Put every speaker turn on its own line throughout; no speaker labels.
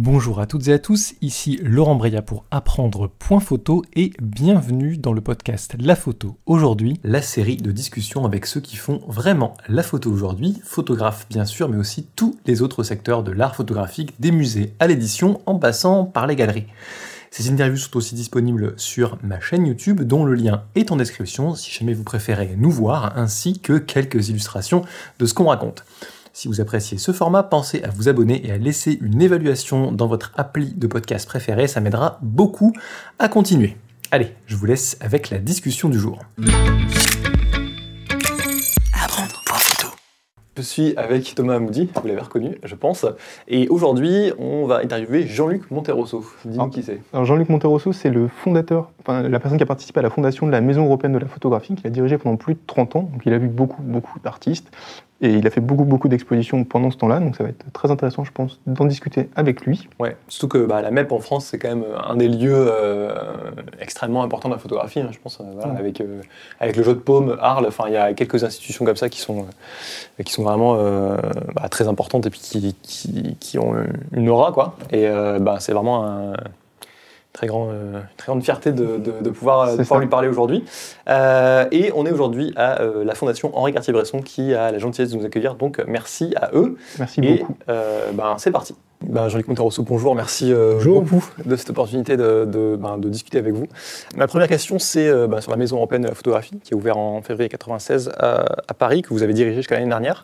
Bonjour à toutes et à tous, ici Laurent Breya pour apprendre point photo et bienvenue dans le podcast La photo aujourd'hui, la série de discussions avec ceux qui font vraiment la photo aujourd'hui, photographes bien sûr, mais aussi tous les autres secteurs de l'art photographique, des musées à l'édition en passant par les galeries. Ces interviews sont aussi disponibles sur ma chaîne YouTube dont le lien est en description si jamais vous préférez nous voir, ainsi que quelques illustrations de ce qu'on raconte. Si vous appréciez ce format, pensez à vous abonner et à laisser une évaluation dans votre appli de podcast préféré, ça m'aidera beaucoup à continuer. Allez, je vous laisse avec la discussion du jour. Je suis avec Thomas Amoudi, vous l'avez reconnu, je pense. Et aujourd'hui, on va interviewer Jean-Luc Monterosso. Dis-nous qui c'est.
Alors Jean-Luc Monterosso, c'est le fondateur, enfin la personne qui a participé à la fondation de la Maison européenne de la photographie, qu'il a dirigé pendant plus de 30 ans. Donc il a vu beaucoup, beaucoup d'artistes. Et il a fait beaucoup, beaucoup d'expositions pendant ce temps-là, donc ça va être très intéressant, je pense, d'en discuter avec lui.
Ouais, surtout que bah, la MEP en France, c'est quand même un des lieux euh, extrêmement importants de la photographie, hein, je pense, euh, avec, euh, avec le jeu de paume, Arles, enfin, il y a quelques institutions comme ça qui sont, qui sont vraiment bah, très importantes et puis qui, qui, qui, ont une aura, quoi. Et bah, c'est vraiment un très, grand, euh, très grande fierté de, de, pouvoir, pouvoir lui parler aujourd'hui. Euh, et on est aujourd'hui à euh, la Fondation Henri Cartier-Bresson qui a la gentillesse de nous accueillir. Donc merci à eux.
Merci beaucoup.
Ben, c'est parti. Ben, Jean-Luc Monterosso, bonjour, merci beaucoup de cette opportunité de, ben, de, discuter avec vous. Ma première question, c'est ben, sur la Maison européenne de la photographie, qui est ouverte en février 1996 à, à, Paris, que vous avez dirigée jusqu'à l'année dernière.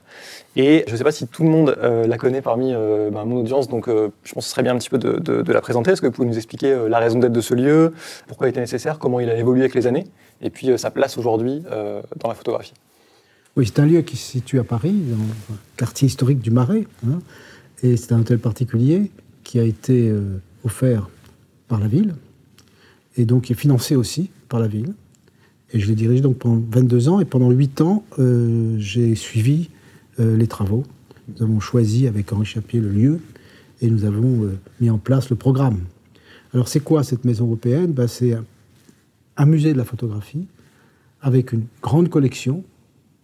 Et je ne sais pas si tout le monde euh, la connaît parmi euh, ben, mon audience, donc euh, je pense que ce serait bien un petit peu de, la présenter. Est-ce que vous pouvez nous expliquer la raison d'être de ce lieu, pourquoi il était nécessaire, comment il a évolué avec les années, et puis sa place aujourd'hui dans la photographie?
Oui, c'est un lieu qui se situe à Paris, dans le quartier historique du Marais, hein, et c'est un hôtel particulier qui a été offert par la ville, et donc qui est financé aussi par la ville. Et je l'ai dirigé donc pendant 22 ans, et pendant 8 ans, j'ai suivi euh, les travaux. Nous avons choisi avec Henri Chapier le lieu et nous avons euh, mis en place le programme. Alors c'est quoi cette maison européenne? Ben, C'est un, musée de la photographie avec une grande collection,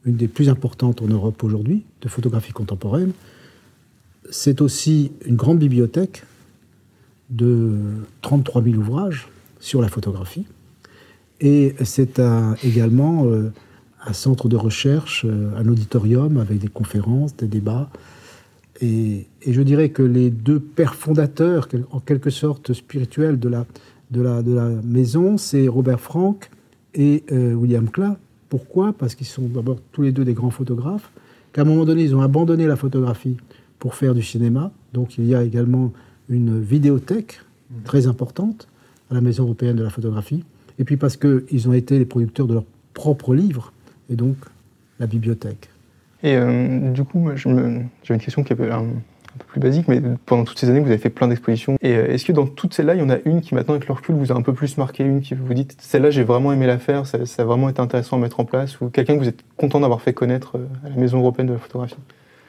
une des plus importantes en Europe aujourd'hui, de photographie contemporaine. C'est aussi une grande bibliothèque de 33 000 ouvrages sur la photographie. Et c'est également euh, un centre de recherche, euh, un auditorium avec des conférences, des débats. Et, je dirais que les deux pères fondateurs, en quelque sorte spirituels, de la, maison, c'est Robert Frank et euh, William Klein. Pourquoi? Parce qu'ils sont d'abord tous les deux des grands photographes, qu'à un moment donné, ils ont abandonné la photographie pour faire du cinéma. Donc il y a également une vidéothèque très importante à la Maison européenne de la photographie. Et puis parce qu'ils ont été les producteurs de leurs propres livres et donc la bibliothèque.
Et euh, du coup, j'avais une question qui est un, peu plus basique, mais pendant toutes ces années, vous avez fait plein d'expositions. Et euh, est-ce que dans toutes celles-là, il y en a une qui maintenant, avec le recul, vous a un peu plus marqué, une qui vous dites, celle-là, j'ai vraiment aimé la faire, ça, a vraiment été intéressant à mettre en place, ou quelqu'un que vous êtes content d'avoir fait connaître euh, à la Maison européenne de la photographie?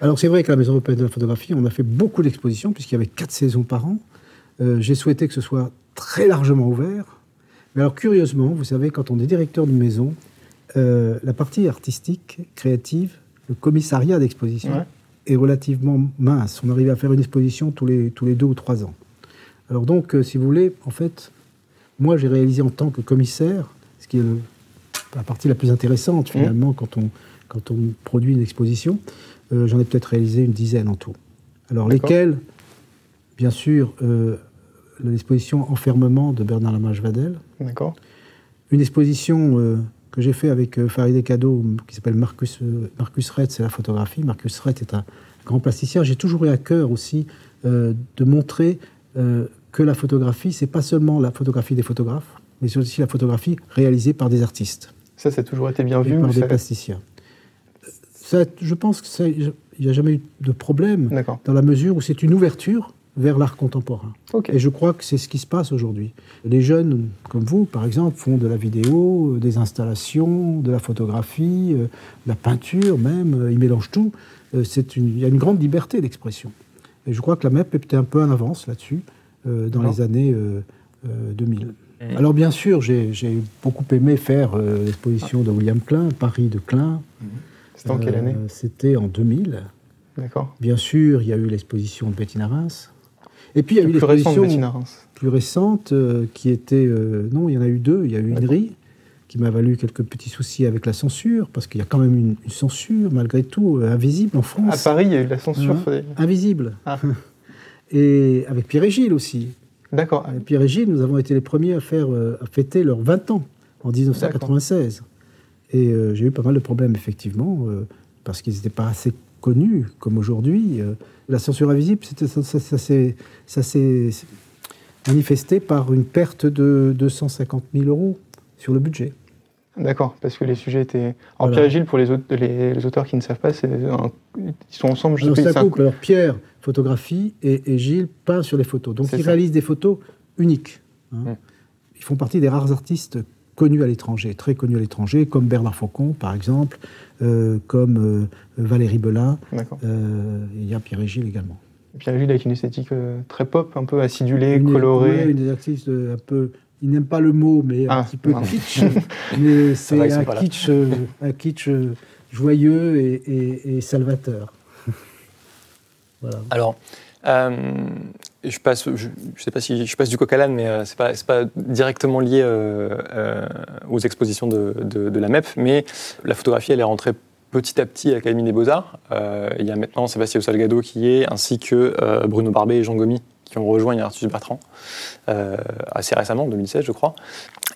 Alors c'est vrai qu'à la Maison européenne de la photographie, on a fait beaucoup d'expositions, puisqu'il y avait quatre saisons par an. j'ai souhaité que ce soit très largement ouvert. Mais alors curieusement, vous savez, quand on est directeur d'une maison, euh, la partie artistique, créative, le commissariat d'exposition est relativement mince. On arrive à faire une exposition tous les, tous les deux ou trois ans. Alors donc, euh, si vous voulez, en fait, moi j'ai réalisé en tant que commissaire, ce qui est la partie la plus intéressante mmh. finalement quand, on, quand on produit une exposition, euh, j'en ai peut-être réalisé une dizaine en tout. Alors lesquelles Bien sûr, l'exposition Enfermement de Bernard Lamage-Vadel.
D'accord.
Une exposition que j'ai fait avec euh, Farideh Kado, qui s'appelle Marcus, euh, Marcus Red, c'est la photographie. Marcus Red est un grand plasticien. J'ai toujours eu à cœur aussi euh, de montrer que la photographie, c'est pas seulement la photographie des photographes, mais c'est aussi la photographie réalisée par des artistes.
Ça, ça a toujours été bien vu
Par des plasticiens. Ça, je pense qu'il n'y a jamais eu de problème, dans la mesure où c'est une ouverture vers l'art contemporain. Et je crois que c'est ce qui se passe aujourd'hui. Les jeunes, comme vous, par exemple, font de la vidéo, euh, des installations, de la photographie, euh, de la peinture même, euh, ils mélangent tout. il y a une grande liberté d'expression. Et je crois que la MEP était un peu en avance là-dessus dans les années 2000. Alors bien sûr, j'ai beaucoup aimé faire l'exposition de William Klein, Paris de Klein.
Mhm. C'était en quelle année
C'était en 2000.
D'accord.
Bien sûr, il y a eu l'exposition de Bettina Reims. Et puis il y a eu l'exposition plus récente euh, qui était. euh, non, il y en a eu deux. Il y a eu grille qui m'a valu quelques petits soucis avec la censure, parce qu'il y a quand même une, une censure, malgré tout, euh, invisible en
À
France.
Paris, il y a eu de la censure.
Hein Invisible.
Ah.
Et avec Pierre et Gilles aussi.
D'accord.
Avec Pierre et Gilles, nous avons été les premiers à, faire, euh, à fêter leurs 20 ans en 1996. Et euh, j'ai eu pas mal de problèmes, effectivement, euh, parce qu'ils n'étaient pas assez connus comme aujourd'hui. Euh, la censure invisible, ça, ça- ça s'est- ça manifesté par une perte de 250 000 euros sur le budget.
D'accord, parce que les sujets étaient. Alors
Voilà.
Pierre et Gilles, pour les, aut- les, les auteurs qui ne savent pas, un- ils sont ensemble. Je
Alors,
sais
un couple. Alors, Pierre photographie et, et Gilles peint sur les photos. Donc, ils
ça.
réalisent des photos uniques. hein.
Mm.
Ils font partie des rares artistes connus à l'étranger, très connus à l'étranger, comme Bernard Faucon, par exemple, euh, comme euh, Valérie Belin. Euh, il y a Pierre et Gilles également.
Pierre et Gilles avec une esthétique euh, très pop, un peu acidulée,
Une-
colorée.
ouais, une euh, un peu. Il n'aime pas le mot, mais un
Ah,
petit peu kitsch. mais c'est un kitsch, euh, un kitsch joyeux et, et- et salvateur. voilà.
Alors, je passe, je, sais pas si je passe du coq à l'âne, mais euh, c'est pas, pas directement lié euh, euh, aux expositions de, la MEP, mais la photographie, elle est rentrée petit à petit à l'Académie des Beaux-Arts. Euh, il y a maintenant Sébastien Salgado qui est, ainsi que euh, Bruno Barbet et Jean Gomy qui ont rejoint Ignatius Bertrand euh, assez récemment, en 2016, je crois,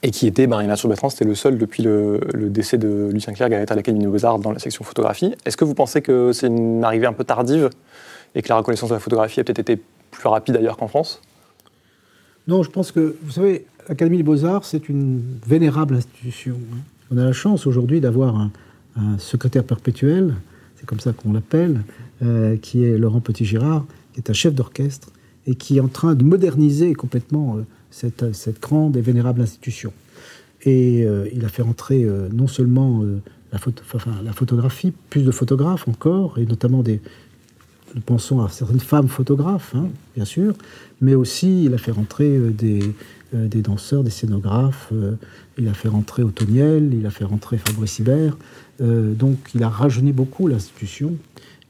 et qui était, ben, Ignatius Bertrand, c'était le seul depuis le, le décès de Lucien Clerc à être à l'Académie des Beaux-Arts dans la section photographie. Est-ce que vous pensez que c'est une arrivée un peu tardive et que la reconnaissance de la photographie a peut-être été plus rapide ailleurs qu'en France
Non, je pense que, vous savez, l'Académie des Beaux-Arts, c'est une vénérable institution. On a la chance aujourd'hui d'avoir un, secrétaire perpétuel, c'est comme ça qu'on l'appelle, euh, qui est Laurent Petit-Girard, qui est un chef d'orchestre et qui est en train de moderniser complètement euh, cette, grande et vénérable institution. Et euh, il a fait entrer euh, non seulement la photographie, plus de photographes encore, et notamment des, nous pensons à certaines femmes photographes, hein, bien sûr, mais aussi il a fait rentrer euh, des, euh, des danseurs, des scénographes, euh, il a fait rentrer Otoniel, il a fait rentrer Fabrice Hibert, donc il a rajeuni beaucoup l'institution,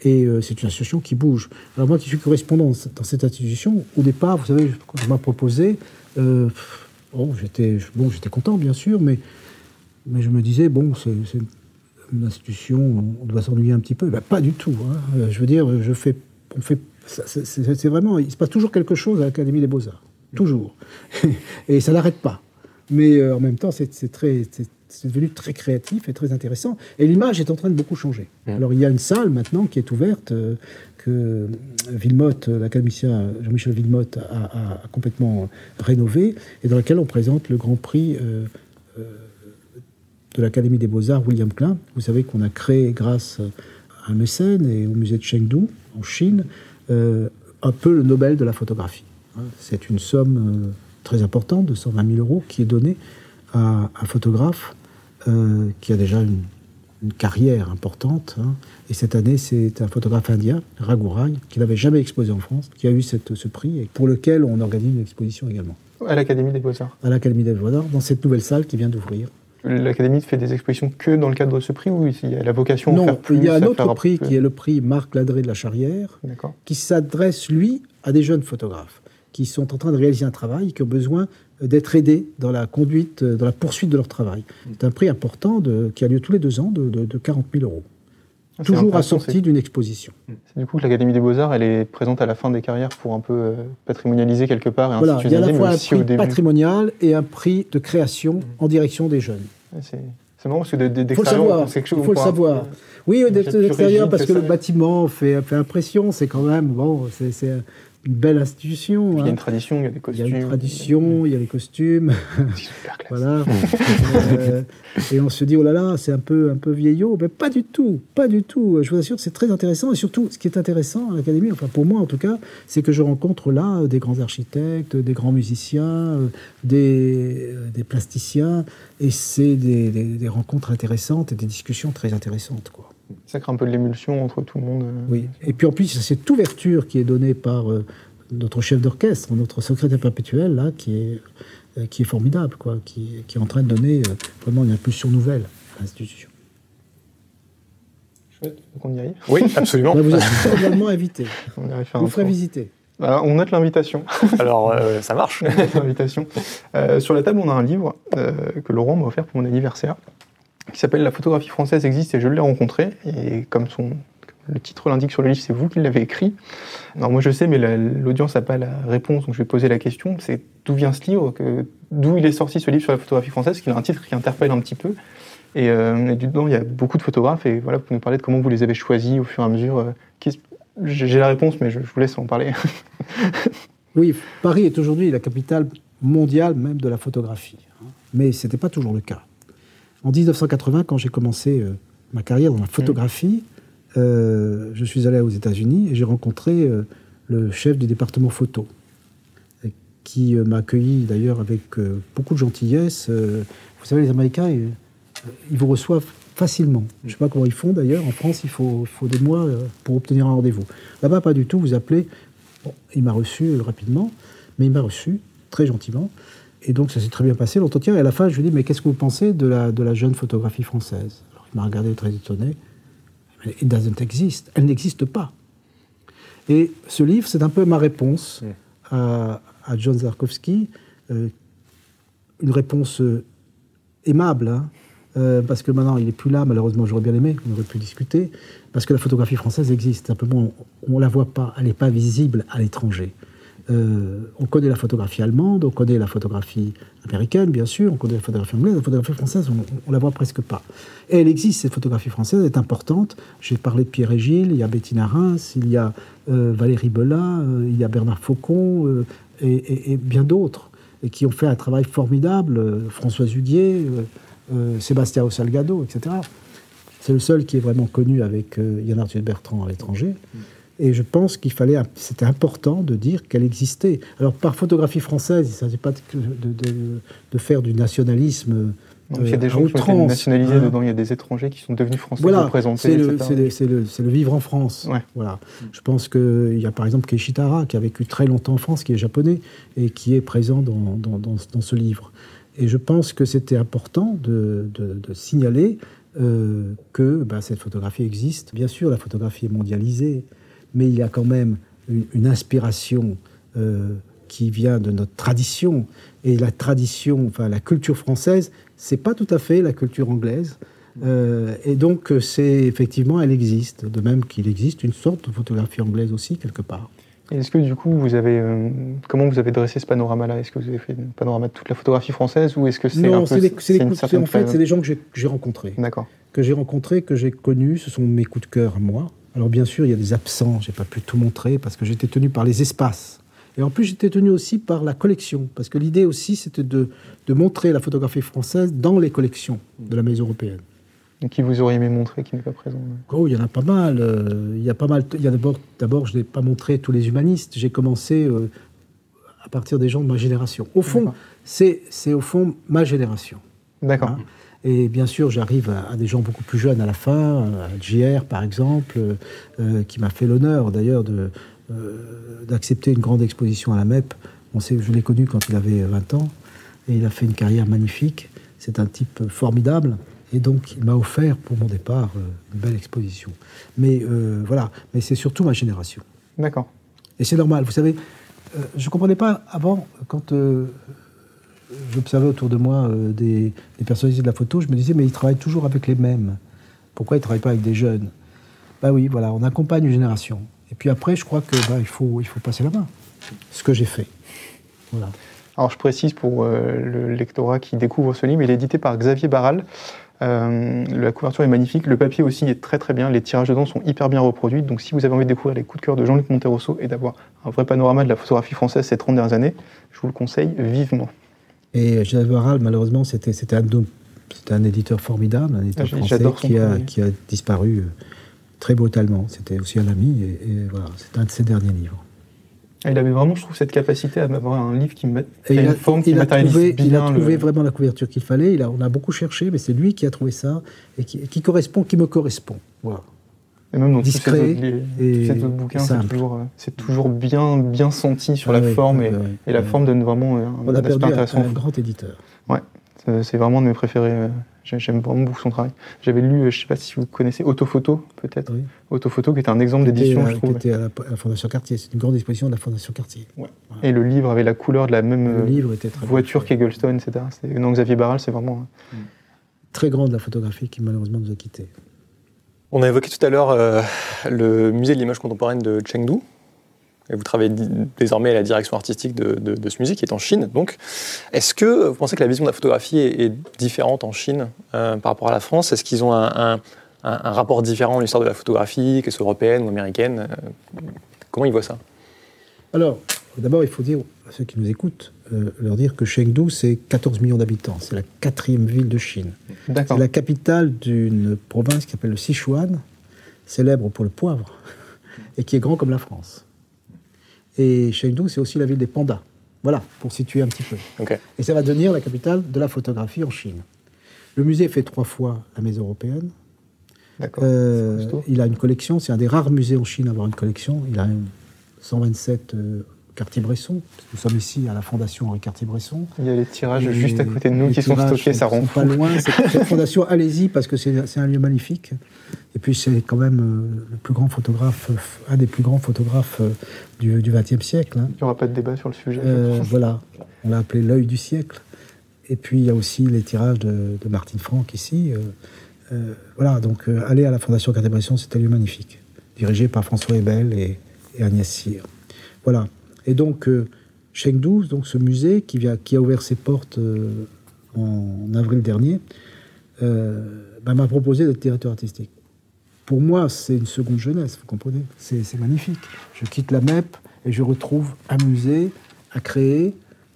et c'est une institution qui bouge. Alors moi qui suis correspondant dans cette institution, au départ, vous savez, quand on m'a proposé, bon, j'étais bon, content bien sûr, mais, mais je me disais, bon, c'est c'est une institution, on doit s'ennuyer un petit peu. Ben, pas du tout. hein. Euh, Je veux dire, je fais, on fait, c'est- vraiment, il se passe toujours quelque chose à l'Académie des Beaux-Arts. Toujours. Et ça n'arrête pas. Mais euh, en même temps, c'est très, c'est- devenu très créatif et très intéressant. Et l'image est en train de beaucoup changer. Alors, il y a une salle maintenant qui est ouverte, euh, que Villemotte, euh, l'académicien Jean-Michel Villemotte, a, a- a complètement rénové, et dans laquelle on présente le Grand Prix euh, de l'Académie des Beaux-Arts William Klein. Vous savez qu'on a créé, grâce à un mécène et au musée de Chengdu, en Chine, euh, un peu le Nobel de la photographie. C'est une somme euh, très importante, de 120 000 euros, qui est donnée à un photographe euh, qui a déjà une, une carrière importante. hein. Et cette année, c'est un photographe indien, Raghurai, qui n'avait jamais exposé en France, qui a eu cette- ce prix et pour lequel on organise une exposition également
À l'Académie des Beaux-Arts.
à l'Académie des Beaux-Arts, dans cette nouvelle salle qui vient d'ouvrir.
L'Académie fait des expositions que dans le cadre de ce prix ou il y a la vocation à
Non,
faire plus
il y a un
à
autre prix
plus-
qui est le prix Marc Ladré de la Charrière, qui s'adresse, lui, à des jeunes photographes qui sont en train de réaliser un travail, qui ont besoin d'être aidés dans la conduite, euh, dans la poursuite de leur travail. C'est un prix important de- qui a lieu tous les deux ans de, de, de 40 000 euros.
Ah,
Toujours assorti d'une exposition.
c'est- c'est Du coup, que l'Académie des Beaux-Arts, elle est présente à la fin des carrières pour un peu euh, patrimonialiser quelque part et
Voilà, il y a à la fois un prix
début.
patrimonial et un prix de création en direction des jeunes.
C'est c'est marrant parce que de- de-
Il faut le
d'extérieur, pense quelque chose,
Il faut le savoir. Oui,
Moi,
d'être
j'ai
de
plus
l'extérieur,
rigide
parce
que
le bâtiment fait, fait impression. C'est quand même, bon, c'est c'est belle institution.
Il y a
hein.
une tradition, il y a des
Il y
costumes.
a une tradition, il y a les costumes, voilà. Euh, et on se dit, oh là là, c'est un peu, un peu vieillot. Mais pas du tout, pas du tout. Je vous assure que c'est très intéressant. Et surtout, ce qui est intéressant à l'Académie, enfin pour moi en tout cas, c'est que je rencontre là euh, des grands architectes, des grands musiciens, euh, des, des plasticiens. Et c'est des, des- des rencontres intéressantes et des discussions très intéressantes, quoi.
Ça crée un peu de l'émulsion entre tout le monde. euh.
Oui. Et puis en plus, a cette ouverture qui est donnée par euh, notre chef d'orchestre, notre secrétaire perpétuel, là, qui est, euh, qui est formidable, quoi, qui, qui est en train de donner euh, vraiment une impulsion nouvelle à l'institution.
Chouette, donc on y arrive.
Oui, absolument.
Là, vous êtes cordialement invité.
On y arrive faire
Vous ferez visiter.
Bah, on note l'invitation.
Alors, euh, ça marche.
l'invitation. Euh, sur la table, on a un livre euh, que Laurent m'a offert pour mon anniversaire, qui s'appelle La photographie française existe et je l'ai rencontré. Et comme son, le titre l'indique sur le livre, c'est vous qui l'avez écrit. Alors moi je sais, mais la- l'audience n'a pas la réponse, donc je vais poser la question. C'est d'où vient ce livre, d'où il est sorti ce livre sur la photographie française, qu'il a un titre qui interpelle un petit peu. Et, euh, et dedans, il y a beaucoup de photographes, et voilà, vous nous parler de comment vous les avez choisis au fur et à mesure. euh, j'ai la réponse, mais je, je vous laisse en parler.
Oui, Paris est aujourd'hui la capitale mondiale même de la photographie. hein. Mais ce n'était pas toujours le cas. En 1980, quand j'ai commencé euh, ma carrière dans la photographie, euh, je suis allé aux États-Unis et j'ai rencontré euh, le chef du département photo, qui m'a accueilli d'ailleurs avec beaucoup de gentillesse. Vous savez, les Américains, ils, ils vous reçoivent facilement. Je ne sais pas comment ils font d'ailleurs. En France, il faut, faut des mois pour obtenir un rendez-vous. Là-bas, pas du tout. Vous appelez. Bon, il m'a reçu rapidement, mais il m'a reçu très gentiment. Et donc, ça s'est très bien passé l'entretien. Et à la fin, je lui ai dit Mais qu'est-ce que vous pensez de la, de la jeune photographie française? Alors, il m'a regardé très étonné. It doesn't exist. Elle n'existe pas. Et ce livre, c'est un peu ma réponse à, à John Zarkowski. euh, une réponse euh, aimable, hein, euh, parce que maintenant il n'est plus là, malheureusement j'aurais bien aimé, on aurait pu discuter, parce que la photographie française existe, simplement on ne la voit pas, elle n'est pas visible à l'étranger. Euh, on connaît la photographie allemande, on connaît la photographie américaine, bien sûr, on connaît la photographie anglaise, la photographie française, on, la voit presque pas. Et elle existe, cette photographie française elle est importante. J'ai parlé de Pierre et Gilles, il y a Bettina Reims, il y a euh, Valérie Belin, euh, il y a Bernard Faucon et, bien d'autres, et qui ont fait un travail formidable, François euh, Sébastien Salgado, etc. C'est le seul qui est vraiment connu avec Yann Arthur Bertrand à l'étranger. Et je pense qu'il fallait, c'était important de dire qu'elle existait. Alors par photographie française, il ne s'agit pas de, de- de- de faire du nationalisme.
Donc, il y a
euh,
des gens qui ont été nationalisés
hein.
dedans, il y a des étrangers qui sont devenus français
Voilà, c'est le, vivre en France.
Ouais.
Voilà. Je pense qu'il y a par exemple Keishitara, qui a vécu très longtemps en France, qui est japonais, et qui est présent dans, dans- dans- dans ce livre. Et je pense que c'était important de, de- de signaler euh, que bah, cette photographie existe. Bien sûr, la photographie est mondialisée, mais il y a quand même une, une inspiration euh, qui vient de notre tradition. Et la tradition, enfin la culture française, c'est pas tout à fait la culture anglaise. Euh, et donc, c'est effectivement, elle existe. De même qu'il existe une sorte de photographie anglaise aussi, quelque part.
Est-ce que du coup, vous avez, euh, comment vous avez dressé ce panorama-là? Est-ce que vous avez fait un panorama de toute la photographie française ou est-ce que c'est un peu
des- c'est
une certaine
en fait, c'est des gens que j'ai- que j'ai rencontrés.
D'accord.
que j'ai rencontrés, que j'ai connus, ce sont mes coups de cœur à moi. Alors bien sûr, il y a des absents, j'ai pas pu tout montrer parce que j'étais tenu par les espaces. Et en plus, j'étais tenu aussi par la collection, parce que l'idée aussi, c'était de, de montrer la photographie française dans les collections de la maison européenne.
Donc, qui vous auriez aimé montrer, qui n'est pas présent
Oh, il y en a pas mal. euh, Il y a pas mal. Il y a d'abord, d'abord, je n'ai pas montré tous les humanistes. J'ai commencé euh, à partir des gens de ma génération. Au fond, c'est, c'est au fond ma génération.
D'accord.
Hein? Et bien sûr, j'arrive à, à des gens beaucoup plus jeunes à la fin, à JR par exemple, euh, euh, qui m'a fait l'honneur d'ailleurs euh, d'accepter une grande exposition à la MEP. On sait, je l'ai connu quand il avait 20 ans, et il a fait une carrière magnifique. C'est un type formidable, et donc il m'a offert pour mon départ une belle exposition. Mais euh, voilà, mais c'est surtout ma génération.
D'accord.
Et c'est normal, vous savez, euh, je ne comprenais pas avant, quand euh, j'observais autour de moi euh, des, des personnalités de la photo, je me disais, mais ils travaillent toujours avec les mêmes. Pourquoi ils ne travaillent pas avec des jeunes? Ben oui, voilà, on accompagne une génération. Et puis après, je crois que ben, il, faut, passer la main. Ce que j'ai fait.
Alors je précise pour euh, le lectorat qui découvre ce livre, il est édité par Xavier Barral. Euh, la couverture est magnifique, le papier aussi est très très bien, les tirages dedans sont hyper bien reproduits. Donc si vous avez envie de découvrir les coups de cœur de Jean-Luc Monterosso et d'avoir un vrai panorama de la photographie française ces 30 dernières années, je vous le conseille vivement.
Et Genève Barral, malheureusement, c'était un, éditeur formidable, un éditeur
Ah,
français qui a,
travail.
qui a disparu euh, très brutalement. C'était aussi un ami, et, et voilà, c'est un de ses derniers livres.
Et Il avait vraiment, je trouve, cette capacité à avoir un livre qui, ma-
Et
qui a une
a,
forme qui
il a
matérialise
trouvé,
bien
il a trouvé
le...
vraiment la couverture qu'il fallait. Il a, on a beaucoup cherché, mais c'est lui qui a trouvé ça et qui, et qui correspond, qui me correspond. Voilà.
Et même dans tous ces
discret
tous ces autres bouquins, c'est toujours, euh, toujours bien, bien senti sur
Ah
la
oui,
forme
oui,
et,
oui,
et la forme donne vraiment un,
On a perdu un,
intéressant.
un grand éditeur.
Euh, C'est vraiment un de mes préférés. euh, j'ai- J'aime vraiment beaucoup son travail. J'avais lu, euh, je sais pas si vous connaissez, Autophoto, peut-être.
Oui.
Autophoto, qui était un exemple d'édition, je
qui
trouve.
était à la, à la Fondation Cartier. C'est une grande exposition de la Fondation Cartier.
Et le livre avait la couleur de la même
Le livre était très
voiture qu'Eggleston, etc. Non, Xavier Barral, c'est vraiment. euh,
Très grande la photographie qui malheureusement nous a quittés.
On a évoqué tout à l'heure euh, le musée de l'image contemporaine de Chengdu. Et vous travaillez désormais à la direction artistique de, ce musée qui est en Chine. Donc, est-ce que vous pensez que la vision de la photographie est, différente en Chine euh, par rapport à la France? Est-ce qu'ils ont un, rapport différent à l'histoire de la photographie, que ce soit européenne ou américaine? Euh, Comment ils voient ça?
Alors, d'abord, il faut dire à ceux qui nous écoutent, euh, leur dire que Chengdu, c'est 14 millions d'habitants. C'est la quatrième ville de Chine. C'est la capitale d'une province qui s'appelle le Sichuan, célèbre pour le poivre, et qui est grand comme la France. Et Chengdu, c'est aussi la ville des pandas. Voilà, pour situer un petit peu. Et ça va devenir la capitale de la photographie en Chine. Le musée fait trois fois la maison européenne. Euh, il a une collection, c'est un des rares musées en Chine à avoir une collection. Il a une 127 euh, Cartier-Bresson. Nous sommes ici à la Fondation Henri Cartier-Bresson.
Il y a les tirages
Et
juste à côté de nous qui sont stockés, ça rend
pas loin. Cette, cette fondation, allez-y parce que c'est un lieu magnifique. Et puis c'est quand même euh, le plus grand photographe, euh, un des plus grands photographes euh, du XXe siècle. hein.
Il n'y aura pas de débat sur le sujet.
Euh, voilà, on l'a appelé l'œil du siècle. Et puis il y a aussi les tirages de, de Martine Franck ici. euh, euh, voilà, donc aller à la Fondation Cartier-Bresson, c'est un lieu magnifique, dirigé par François Hebel et, et Agnès Cyr. Voilà. Et donc euh, Chengdu, donc ce musée qui, a ouvert ses portes euh, en avril dernier, euh, bah, m'a proposé d'être directeur artistique. Pour moi, c'est une seconde jeunesse, vous comprenez? C'est magnifique. Je quitte la MEP et je retrouve un musée à créer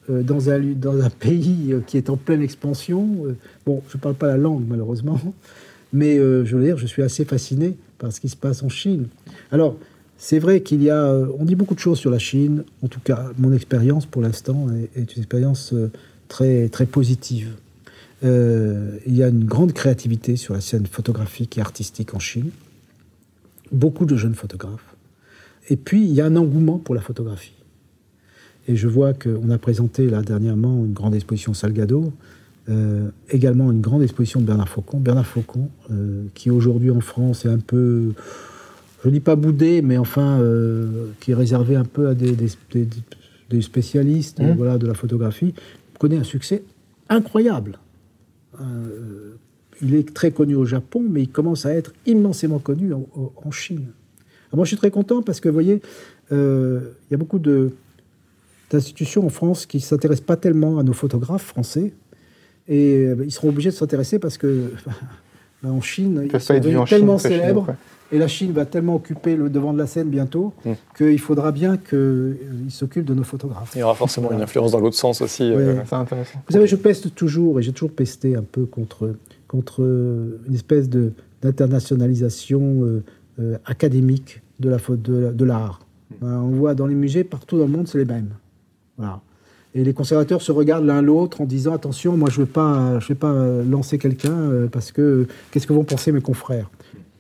dans, un, pays qui est en pleine expansion. Bon, je ne parle pas la langue, malheureusement, mais je veux dire, je suis assez fasciné par ce qui se passe en Chine. Alors, c'est vrai qu'il y a. euh, on dit beaucoup de choses sur la Chine. En tout cas, mon expérience pour l'instant est, une expérience euh, très, très positive. Euh, il y a une grande créativité sur la scène photographique et artistique en Chine. Beaucoup de jeunes photographes. Et puis, il y a un engouement pour la photographie. Et je vois qu'on a présenté là dernièrement une grande exposition Salgado, également une grande exposition de Bernard Faucon. Bernard Faucon, qui aujourd'hui en France est un peu, je ne dis pas boudé, mais enfin, euh, qui est réservé un peu à des, des- des- des spécialistes
Mmh.
voilà, de la photographie, connaît un succès incroyable. Euh, il est très connu au Japon, mais il commence à être immensément connu en, Chine. Alors moi, je suis très content parce que, vous voyez, euh, il y a beaucoup d'institutions en France qui ne s'intéressent pas tellement à nos photographes français. Et ils seront obligés de s'intéresser parce que en Chine, ils sont devenus
en Chine,
tellement
chinois,
célèbres.
quoi.
Et la Chine va tellement occuper le devant de la scène bientôt
Mm.
qu'il faudra bien qu'ils s'occupent de nos photographes.
Il y aura forcément une influence dans l'autre sens aussi. euh,
Ouais.
C'est intéressant.
Vous savez, je peste toujours, et j'ai toujours pesté un peu contre, contre euh, une espèce de, d'internationalisation euh, euh, académique de, la, de, de l'art. Hein, on voit dans les musées, partout dans le monde, c'est les mêmes. Voilà. Et les conservateurs se regardent l'un l'autre en disant attention, moi je ne vais pas, pas euh, lancer quelqu'un euh, parce que qu'est-ce que vont penser mes confrères?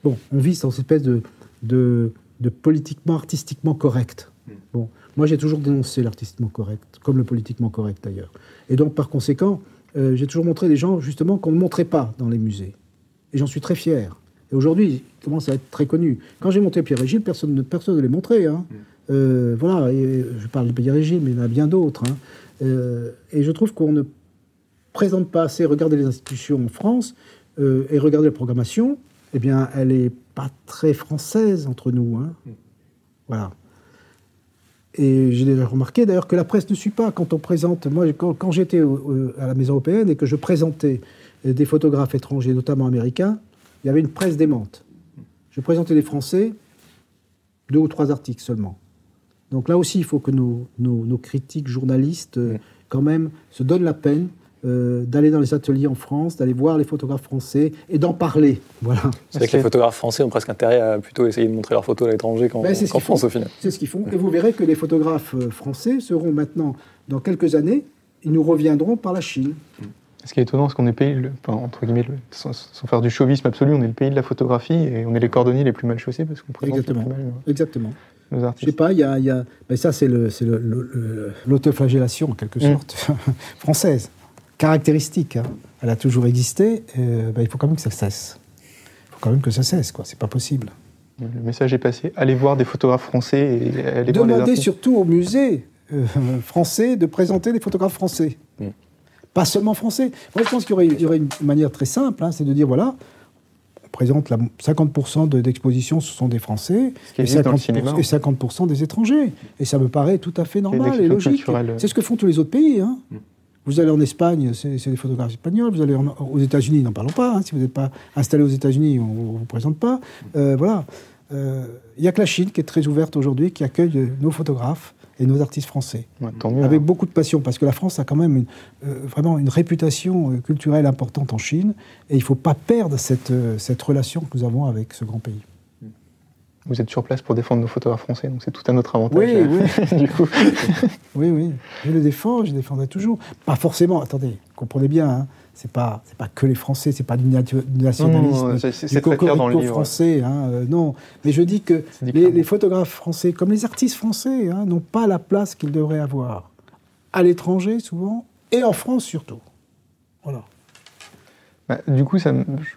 Bon, on vit dans cette espèce de, de, politiquement, artistiquement correct. Bon, moi j'ai toujours dénoncé l'artistiquement correct, comme le politiquement correct d'ailleurs. Et donc par conséquent, euh, j'ai toujours montré des gens justement qu'on ne montrait pas dans les musées. Et j'en suis très fier. Et aujourd'hui, ils commencent à être très connus. Quand j'ai monté Pierre et Gilles, personne ne, personne ne les montrait. hein. Euh, voilà, et je parle de Pierre et Gilles, mais il y en a bien d'autres. hein. Euh, et je trouve qu'on ne présente pas assez. Regardez les institutions en France euh, et regardez la programmation. Eh bien, elle n'est pas très française entre nous. hein. Voilà. Et j'ai déjà remarqué d'ailleurs que la presse ne suit pas quand on présente. Moi, quand, quand j'étais à la Maison européenne et que je présentais euh, des photographes étrangers, notamment américains, il y avait une presse démente. Je présentais des Français, deux ou trois articles seulement. Donc là aussi, il faut que nos, nos- nos critiques journalistes, euh, quand même, se donnent la peine euh, d'aller dans les ateliers en France, d'aller voir les photographes français et d'en parler. Voilà.
C'est vrai que les photographes français ont presque intérêt à plutôt essayer de montrer leurs photos à l'étranger qu'en
Ben.
France au final.
C'est ce qu'ils font. Et vous verrez que les photographes euh, français seront maintenant, dans quelques années, ils nous reviendront par la Chine.
Ce qui est étonnant, c'est qu'on est pays, le- enfin, entre guillemets, le- sans, sans faire du chauvisme absolu, on est le pays de la photographie et on est les cordonniers les plus mal chaussés parce qu'on présente
Exactement.
le plus mal
Exactement.
Nos, nos
Je sais
artistes.
pas, il y a, il y a- ben ça c'est le, c'est le- le- le- l'autoflagellation en quelque
Mm.
sorte française. caractéristique. hein. Elle a toujours existé. euh, bah, il faut quand même que ça cesse. Il faut quand même que ça cesse, quoi. C'est pas possible.
Le message est passé. Allez voir des photographes français et allez voir les
Demandez
artistes.
surtout au musée euh, français de présenter des photographes français.
Mm.
Pas seulement français. Moi, je pense qu'il y aurait, il y aurait une manière très simple, hein, c'est de dire voilà, on présente la, 50% de- d'expositions, ce sont des Français, et
existe dans le
50%,
cinéma.
et 50% des étrangers. Et ça me paraît tout à fait normal et logique. C'est ce que font tous les autres pays. hein.
Mm.
Vous allez en Espagne, c'est des photographes espagnols. Vous allez en- aux États-Unis, n'en parlons pas. hein. Si vous n'êtes pas installé aux États-Unis, on ne vous présente pas. Euh, voilà. Euh, Il n'y a que la Chine qui est très ouverte aujourd'hui, qui accueille nos photographes et nos artistes français.
Ouais.
Avec beaucoup de passion, parce que la France a quand même une, euh, vraiment une réputation euh, culturelle importante en Chine, et il ne faut pas perdre cette, euh, cette relation que nous avons avec ce grand pays.
Vous êtes sur place pour défendre nos photographes français, donc c'est tout un autre avantage.
Oui,
du coup.
Oui, oui, je le défends, je le défendrai toujours. Pas forcément, attendez, comprenez bien, hein, c'est pas, pas que les Français, c'est pas du nationalisme,
c'est- très clair dans le livre.
français, hein, euh, non. Mais je dis que les, photographes français, comme les artistes français, hein, n'ont pas la place qu'ils devraient avoir. À l'étranger, souvent, et en France surtout. Voilà.
Bah, du coup, ça, me- je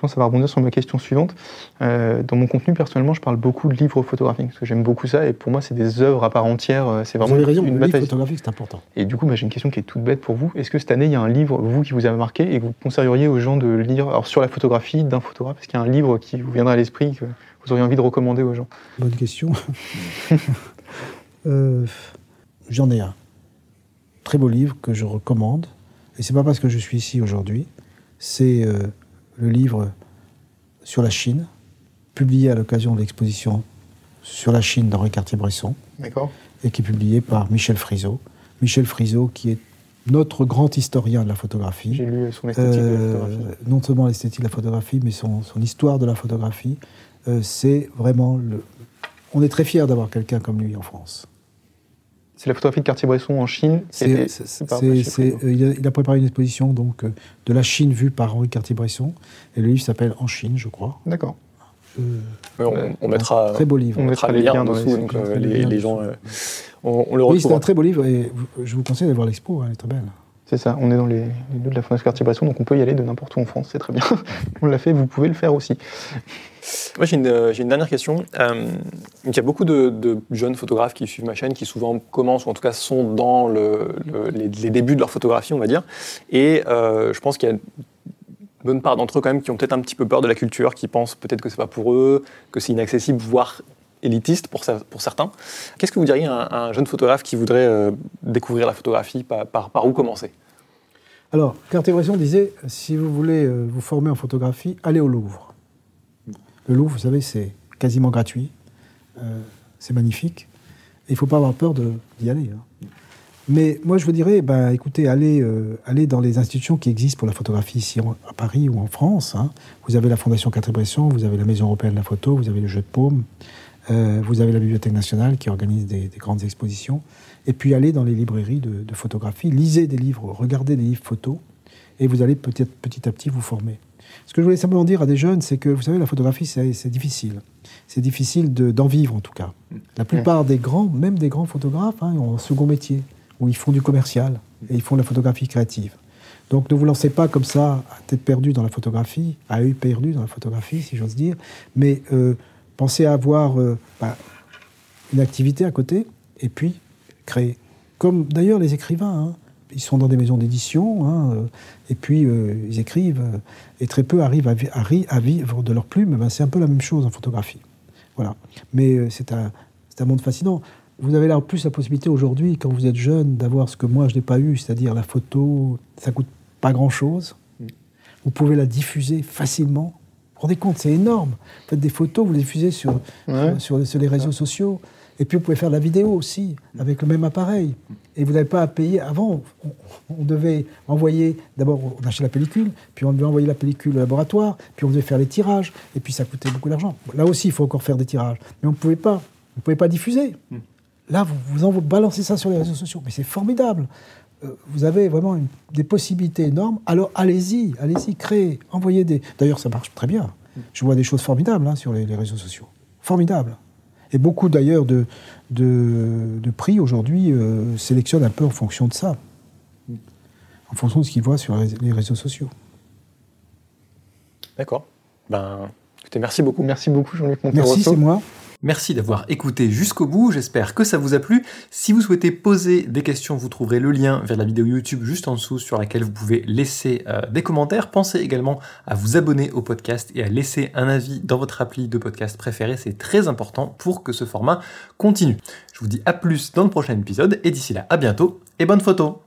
je pense que ça va rebondir sur ma question suivante. Euh, dans mon contenu, personnellement, je parle beaucoup de livres photographiques, parce que j'aime beaucoup ça, et pour moi, c'est des œuvres à part entière. euh, C'est
Vous
vraiment
avez raison,
une
le livre
bataille.
photographique, c'est important.
Et du coup, bah, j'ai une question qui est toute bête pour vous. Est-ce que cette année, il y a un livre, vous, qui vous a marqué, et que vous conseilleriez aux gens de lire, alors sur la photographie d'un photographe Est-ce qu'il y a un livre qui vous viendra à l'esprit, que vous auriez envie de recommander aux gens?
Bonne question. Euh, J'en ai un. Très beau livre que je recommande. Et c'est pas parce que je suis ici aujourd'hui. C'est euh, le livre sur la Chine, publié à l'occasion de l'exposition sur la Chine d'Henri Cartier-Bresson, et qui est publié par Michel Friseau. Michel Friseau, qui est notre grand historien de la photographie.
J'ai lu son esthétique de la
Euh,
photographie.
non seulement l'esthétique de la photographie, mais son, son histoire de la photographie. Euh, c'est vraiment le. On est très fiers d'avoir quelqu'un comme lui en France.
C'est la photographie de Cartier-Bresson en Chine. par
euh, il, a, il a préparé une exposition donc euh, de la Chine vue par Henri Cartier-Bresson. Et le livre s'appelle En Chine, je crois.
D'accord.
Euh,
on, on mettra,
très beau livre.
on
on mettra les liens en dessous, donc
les
gens, on, le
Oui, c'est
retrouve.
un très beau livre et je vous conseille d'aller voir l'expo, hein, elle est très belle.
C'est ça, on est dans les, lieux de la Fondation Cartier-Bresson, donc on peut y aller de n'importe où en France, c'est très bien. on l'a fait, vous pouvez le faire aussi.
Moi, j'ai une, euh, dernière question. Euh, il y a beaucoup de, jeunes photographes qui suivent ma chaîne, qui souvent commencent, ou en tout cas sont dans le- le- les, les débuts de leur photographie, on va dire. Et euh, je pense qu'il y a une bonne part d'entre eux, quand même, qui ont peut-être un petit peu peur de la culture, qui pensent peut-être que c'est pas pour eux, que c'est inaccessible, voire élitiste pour, cer- pour certains. Qu'est-ce que vous diriez à un, jeune photographe qui voudrait euh, découvrir la photographie par, où commencer?
Alors, Cartier-Bresson disait si vous voulez euh, vous former en photographie, allez au Louvre. Le Louvre, vous savez, c'est quasiment gratuit. Euh, c'est magnifique. Il ne faut pas avoir peur d'y aller. hein. Mais moi, je vous dirais, ben, écoutez, allez, euh, dans les institutions qui existent pour la photographie ici à Paris ou en France. hein. Vous avez la Fondation Cartier-Bresson, vous avez la Maison européenne de la photo, vous avez le Jeu de Paume, euh, vous avez la Bibliothèque nationale qui organise des, des grandes expositions. Et puis allez dans les librairies de, photographie, lisez des livres, regardez des livres photos, et vous allez petit, petit à petit vous former. Ce que je voulais simplement dire à des jeunes, c'est que vous savez, la photographie, c'est difficile. C'est difficile de- d'en vivre en tout cas. La plupart des grands, même des grands photographes, hein, ont un second métier, où ils font du commercial et ils font de la photographie créative. Donc ne vous lancez pas comme ça, à tête perdue dans la photographie, à œil perdu dans la photographie, si j'ose dire, mais euh, pensez à avoir euh, bah, une activité à côté et puis créer. Comme d'ailleurs les écrivains, hein. ils sont dans des maisons d'édition hein, euh, et puis euh, ils écrivent et très peu arrivent à, vi- à ri- à vivre de leur plume. Ben, c'est un peu la même chose en photographie. Voilà. Mais c'est un, monde fascinant. Vous avez là en plus la possibilité aujourd'hui, quand vous êtes jeune, d'avoir ce que moi je n'ai pas eu, c'est-à-dire la photo, ça coûte pas grand-chose. Vous pouvez la diffuser facilement. Vous rendez compte, c'est énorme. Vous faites des photos, vous les diffusez sur,
Ouais.
sur, sur les réseaux sociaux. Et puis vous pouvez faire de la vidéo aussi, avec le même appareil. Et vous n'avez pas à payer. Avant, on, on devait envoyer, d'abord on achetait la pellicule, puis on devait envoyer la pellicule au laboratoire, puis on devait faire les tirages, et puis ça coûtait beaucoup d'argent. Là aussi, il faut encore faire des tirages. Mais on ne pouvait pas. Vous ne pouvez pas diffuser. Là, vous, vous en balancez ça sur les réseaux sociaux. Mais c'est formidable. Euh, vous avez vraiment une- des possibilités énormes. Alors allez-y, allez-y, créez, envoyez des. D'ailleurs, ça marche très bien. Je vois des choses formidables hein, sur les, les réseaux sociaux. Formidables. Et beaucoup d'ailleurs de, de, de prix aujourd'hui euh, sélectionnent un peu en fonction de ça. en fonction de ce qu'ils voient sur les réseaux sociaux.
D'accord. Ben, écoutez, merci beaucoup.
Merci beaucoup, Jean-Luc
Merci, c'est moi.
Merci d'avoir écouté jusqu'au bout, j'espère que ça vous a plu. Si vous souhaitez poser des questions, vous trouverez le lien vers la vidéo YouTube juste en dessous sur laquelle vous pouvez laisser euh, des commentaires. Pensez également à vous abonner au podcast et à laisser un avis dans votre appli de podcast préféré, c'est très important pour que ce format continue. Je vous dis à plus dans le prochain épisode et d'ici là, à bientôt et bonne photo